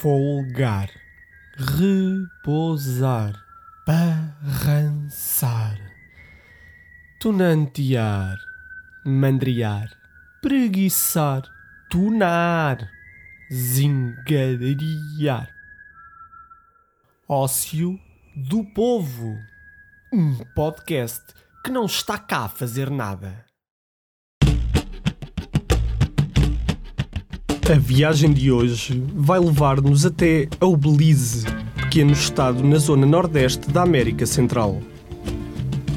folgar, repousar, barrançar, tunantear, mandriar, preguiçar, tunar, zingariar. Ócio do Povo, um podcast que não está cá a fazer nada. A viagem de hoje vai levar-nos até ao Belize, pequeno estado na zona nordeste da América Central.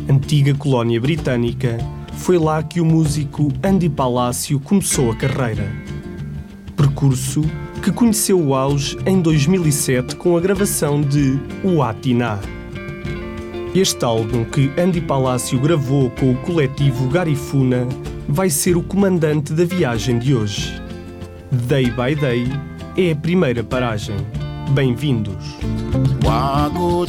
Antiga colónia britânica, foi lá que o músico Andy Palácio começou a carreira. Percurso que conheceu o auge em 2007 com a gravação de O Atiná. Este álbum que Andy Palácio gravou com o coletivo Garifuna vai ser o comandante da viagem de hoje. Day by Day é a primeira paragem. Bem-vindos. wago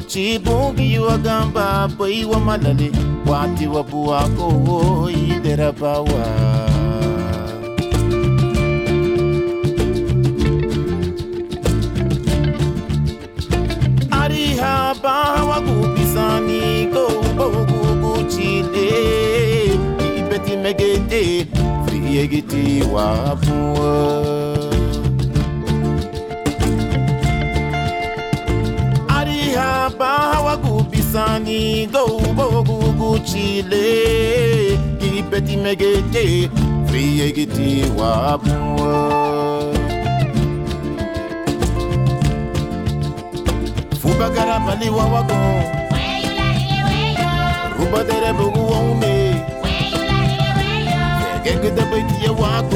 chidungi wagamba paiwa malali wati wabuago iderabawa wago chibungi wagamba paiwa malali wati wabuago iderabawa arihaba wagubisani go boguguchile ibeti megete friegiti wabua arihaba wagubisani go boguguchile ibeti megete friegiti wabua fubagara bali wawago rubadere bugu wonde gegede betiye wago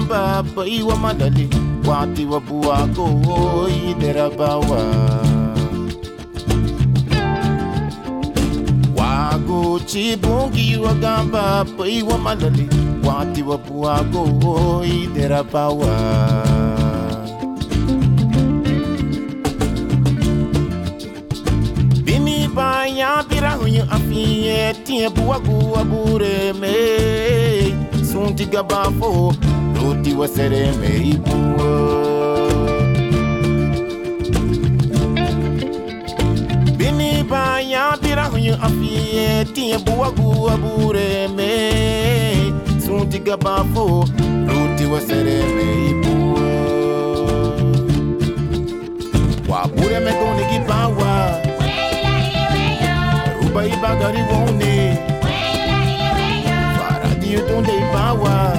chibungi wagamba paiwa malali wati wabuago iderabawa wago chibungi wagamba paiwa malali wati wabuago iderabawa bini banya bira hunyu afiye tiye buwagu abure me. Sunti gabafo roti wasere me ibuwa bini banya bira hunyu afiye tiye buwagu abure me sunti gabafo roti wasere me ibuwa wabure me Ruba Faradi utonde ibawa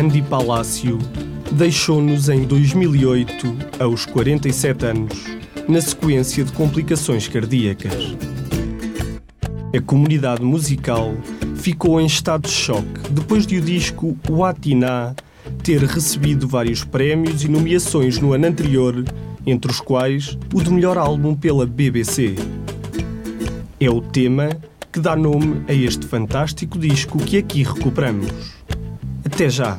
Andy Palácio deixou-nos em 2008, aos 47 anos, na sequência de complicações cardíacas. A comunidade musical ficou em estado de choque depois de o disco Watiná ter recebido vários prémios e nomeações no ano anterior, entre os quais o de melhor álbum pela BBC. É o tema que dá nome a este fantástico disco que aqui recuperamos. Até já!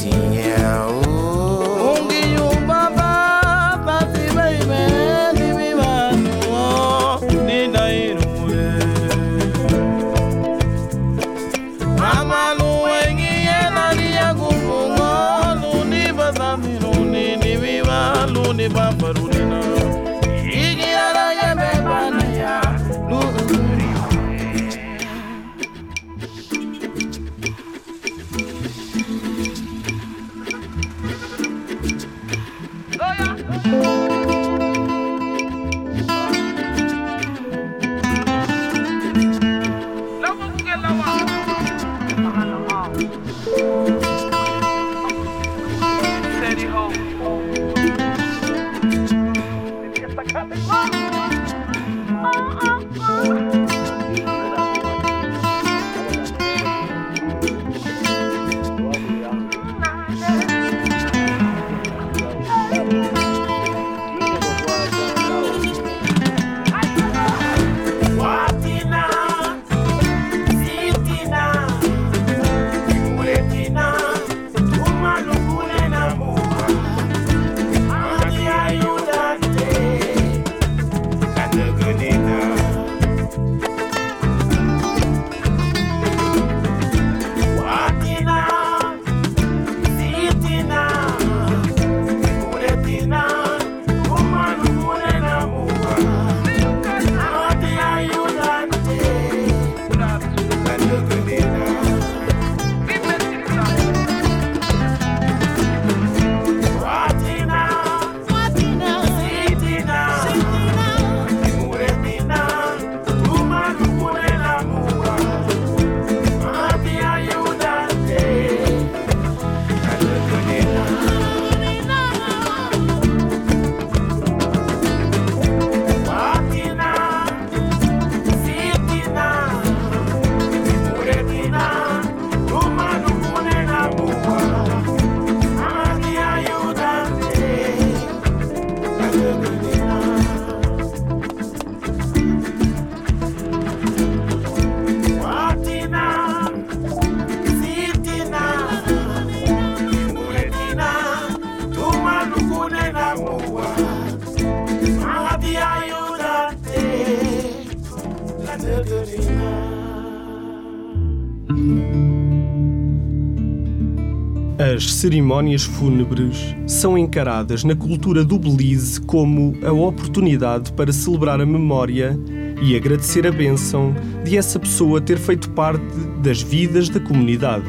As cerimónias fúnebres são encaradas na cultura do Belize como a oportunidade para celebrar a memória e agradecer a bênção de essa pessoa ter feito parte das vidas da comunidade.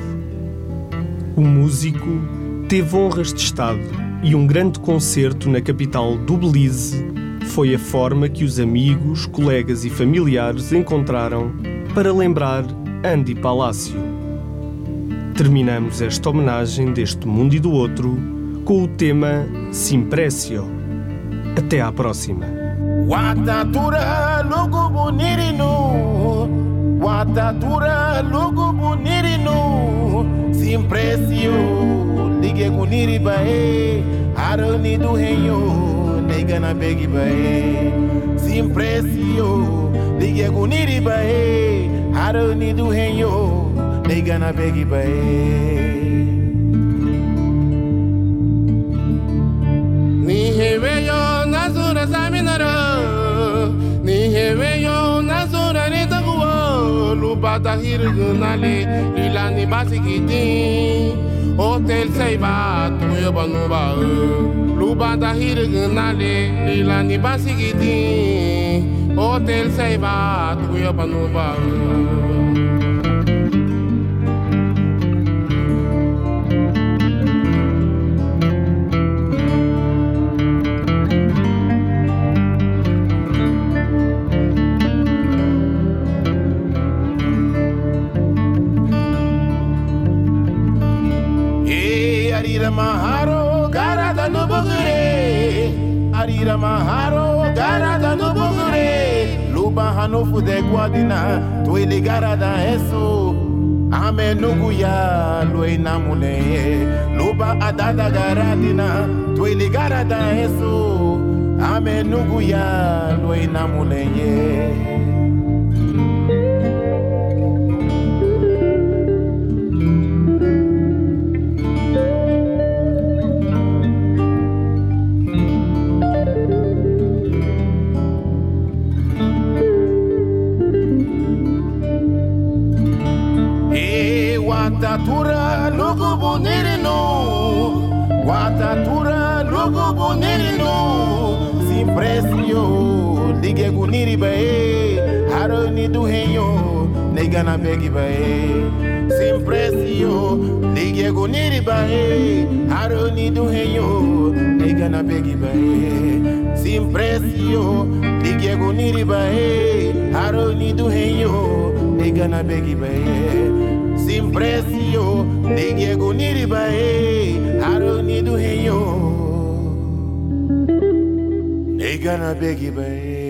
O músico teve honras de Estado e um grande concerto na capital do Belize foi a forma que os amigos, colegas e familiares encontraram para lembrar Andy Palácio. Terminamos esta homenagem deste mundo e do outro com o tema Simprecio. Até à próxima. Watatura lugu bonirinu. Watatura lugu bonirinu. Simprecio Ligue guniri bae Harani do henyo Negana begi bae Simprecio Ligue guniri bae Harani do henyo Negana begi bae Ni heweyo nazura saminara Ni heweyo nazura ni takuwa Lubata hirgunale Lilani basikiti Hotel seiba tuyo banuba Lubata hirgunale Lilani basikiti Hotel seiba tuyo banuba Arira Maharo, Garada no Bugure. Luba Hanofu de Guadina, Tuele Garada Eso. Ame Nuguya, Luena Mune. Luba Adada Garadina, Tuele Garada Eso. Ame Nuguya, Luena. E ni du henyo Negana begi bae. Simpresio Lige guniri bae. Haro ni du henyo Negana begi bae. Simpresio Lige guniri bae. Haro ni du henyo Negana begi bae. Simpresio Lige guniri bae. Haro ni du henyo Negana begi bae